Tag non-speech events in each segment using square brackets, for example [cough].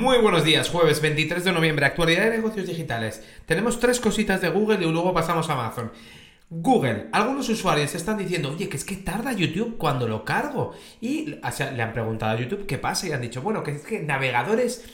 Muy buenos días, jueves 23 de noviembre, actualidad de negocios digitales. Tenemos tres cositas de Google y luego pasamos a Amazon. Google, algunos usuarios están diciendo, oye, que es que tarda YouTube cuando lo cargo. Y le han preguntado a YouTube qué pasa y han dicho, bueno, que es que navegadores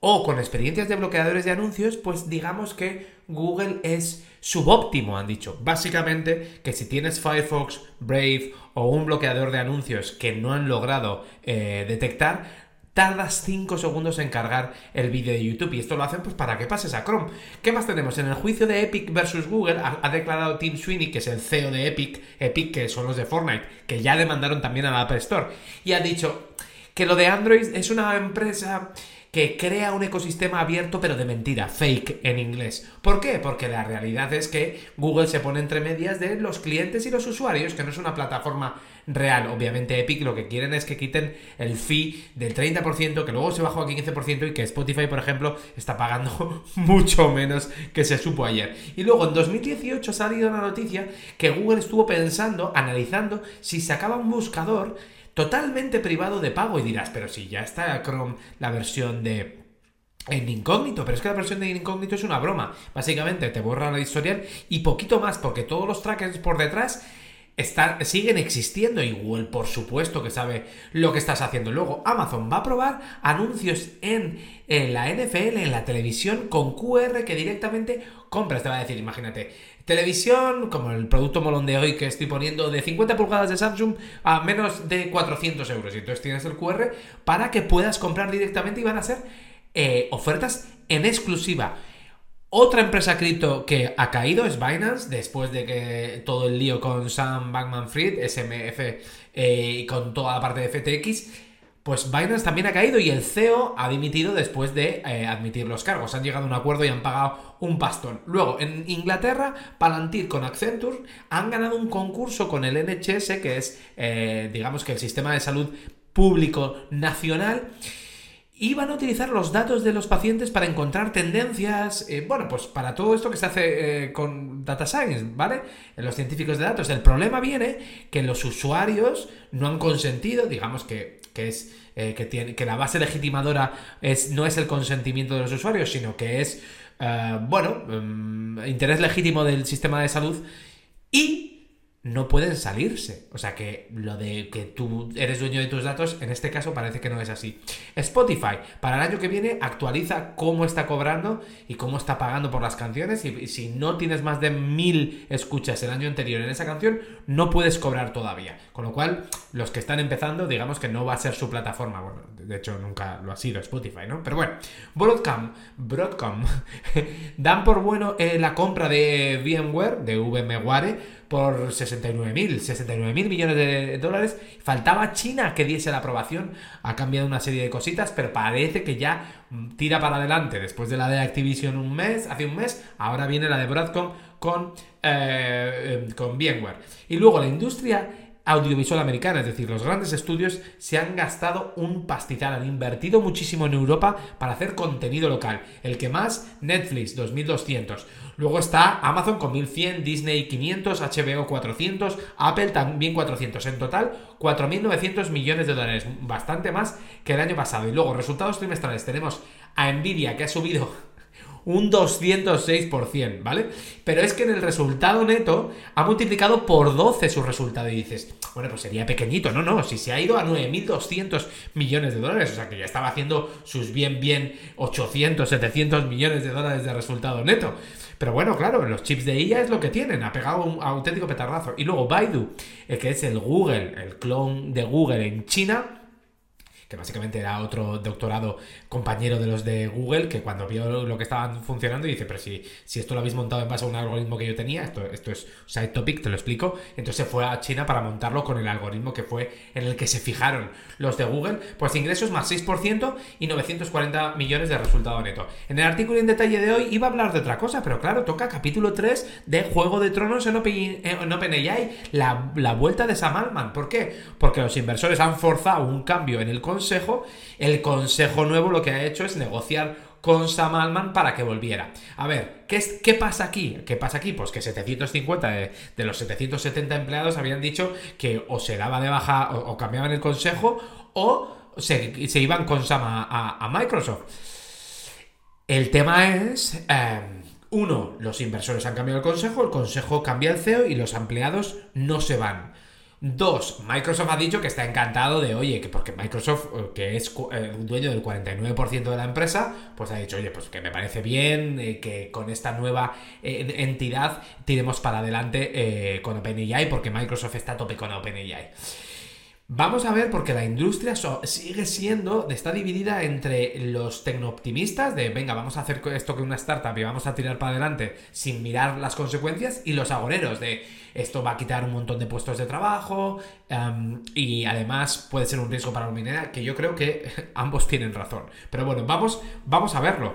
o con experiencias de bloqueadores de anuncios, pues digamos que Google es subóptimo, han dicho. Básicamente que si tienes Firefox, Brave o un bloqueador de anuncios que no han logrado eh, detectar, tardas 5 segundos en cargar el vídeo de YouTube y esto lo hacen pues para que pases a Chrome. ¿Qué más tenemos? En el juicio de Epic versus Google ha, declarado Tim Sweeney, que es el CEO de Epic, Epic que son los de Fortnite, que ya demandaron también a la App Store, y ha dicho que lo de Android es una empresa que crea un ecosistema abierto pero de mentira, fake en inglés. ¿Por qué? Porque la realidad es que Google se pone entre medias de los clientes y los usuarios, que no es una plataforma real. Obviamente Epic lo que quieren es que quiten el fee del 30%, que luego se bajó a 15% y que Spotify, por ejemplo, está pagando [laughs] mucho menos que se supo ayer. Y luego en 2018 ha salido una noticia que Google estuvo pensando, analizando si sacaba un buscador totalmente privado de pago y dirás, pero si ya está Chrome la versión de en incógnito, pero es que la versión de incógnito es una broma. Básicamente te borra la historial y poquito más, porque todos los trackers por detrás siguen existiendo. Y Google, por supuesto, que sabe lo que estás haciendo. Luego, Amazon va a probar anuncios en, en la NFL, en la televisión, con QR que directamente compras. Te va a decir, imagínate, Televisión, como el producto molón de hoy que estoy poniendo de 50 pulgadas de Samsung a menos de 400 euros. Y entonces tienes el QR para que puedas comprar directamente y van a ser eh, ofertas en exclusiva. Otra empresa cripto que ha caído es Binance, después de que todo el lío con Sam Bankman Fried, SMF eh, y con toda la parte de FTX pues Binance también ha caído y el CEO ha dimitido después de eh, admitir los cargos. Han llegado a un acuerdo y han pagado un pastón. Luego, en Inglaterra, Palantir con Accenture han ganado un concurso con el NHS, que es, eh, digamos que el sistema de salud público nacional y van a utilizar los datos de los pacientes para encontrar tendencias, eh, bueno, pues para todo esto que se hace con Data Science, ¿vale? En los científicos de datos. El problema viene que los usuarios no han consentido, digamos que que es eh, que, tiene, que la base legitimadora es, no es el consentimiento de los usuarios, sino que es, eh, bueno, mm, interés legítimo del sistema de salud y no pueden salirse. O sea que lo de que tú eres dueño de tus datos, en este caso parece que no es así. Spotify, para el año que viene, actualiza cómo está cobrando y cómo está pagando por las canciones. Y si no tienes más de mil escuchas el año anterior en esa canción, no puedes cobrar todavía. Con lo cual, los que están empezando, digamos que no va a ser su plataforma. Bueno, de hecho nunca lo ha sido Spotify, ¿no? Pero bueno, Broadcom, Broadcom [laughs] dan por bueno eh, la compra de VMware, de VMware, por 69.000, 69.000 millones de dólares. Faltaba China que diese la aprobación. Ha cambiado una serie de cositas, pero parece que ya tira para adelante. Después de la de Activision un mes, hace un mes, ahora viene la de Broadcom con, eh, con VMware. Y luego la industria audiovisual americana, es decir, los grandes estudios se han gastado un pastizal, han invertido muchísimo en Europa para hacer contenido local. El que más, Netflix, 2200. Luego está Amazon con 1100, Disney 500, HBO 400, Apple también 400. En total, 4.900 millones de dólares, bastante más que el año pasado. Y luego, resultados trimestrales, tenemos a Nvidia que ha subido un 206%, ¿vale? Pero es que en el resultado neto ha multiplicado por 12 su resultado y dices, bueno, pues sería pequeñito, no, no, si se ha ido a 9.200 millones de dólares, o sea que ya estaba haciendo sus bien, bien 800, 700 millones de dólares de resultado neto. Pero bueno, claro, los chips de IA es lo que tienen, ha pegado un auténtico petardazo. Y luego Baidu, el que es el Google, el clon de Google en China, que básicamente era otro doctorado compañero de los de Google, que cuando vio lo que estaban funcionando dice, pero si, si esto lo habéis montado en base a un algoritmo que yo tenía, esto, esto es side topic, te lo explico, entonces fue a China para montarlo con el algoritmo que fue en el que se fijaron los de Google, pues ingresos más 6% y 940 millones de resultado neto. En el artículo en detalle de hoy iba a hablar de otra cosa, pero claro, toca capítulo 3 de Juego de Tronos en, OpenAI, la, la vuelta de Sam Altman. ¿Por qué? Porque los inversores han forzado un cambio en el el consejo nuevo lo que ha hecho es negociar con Sam Altman para que volviera. A ver, ¿qué, es, ¿qué pasa aquí? ¿Qué pasa aquí? Pues que 750 de, los 770 empleados habían dicho que o se daba de baja o, cambiaban el consejo o se, se iban con Sam a, Microsoft. El tema es, em, uno, los inversores han cambiado el consejo, el consejo cambia el CEO y los empleados no se van. Dos, Microsoft ha dicho que está encantado de, oye, que porque Microsoft, eh, que es eh, dueño del 49% de la empresa, pues ha dicho, oye, pues que me parece bien eh, que con esta nueva entidad tiremos para adelante con OpenAI, porque Microsoft está a tope con OpenAI. Vamos a ver, porque la industria sigue siendo, está dividida entre los tecnooptimistas, de venga, vamos a hacer esto que una startup y vamos a tirar para adelante sin mirar las consecuencias, y los agoreros, de esto va a quitar un montón de puestos de trabajo em, y además puede ser un riesgo para la humanidad, que yo creo que [laughs] ambos tienen razón. Pero bueno, vamos, vamos a verlo.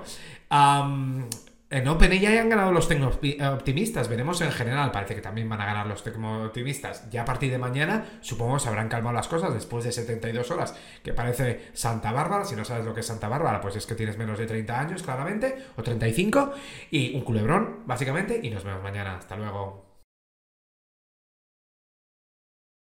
En OpenAI han ganado los optimistas, veremos en general, parece que también van a ganar los optimistas. Ya a partir de mañana, supongo se habrán calmado las cosas después de 72 horas, que parece Santa Bárbara. Si no sabes lo que es Santa Bárbara, pues es que tienes menos de 30 años, claramente, o 35, y un culebrón, básicamente. Y nos vemos mañana. Hasta luego.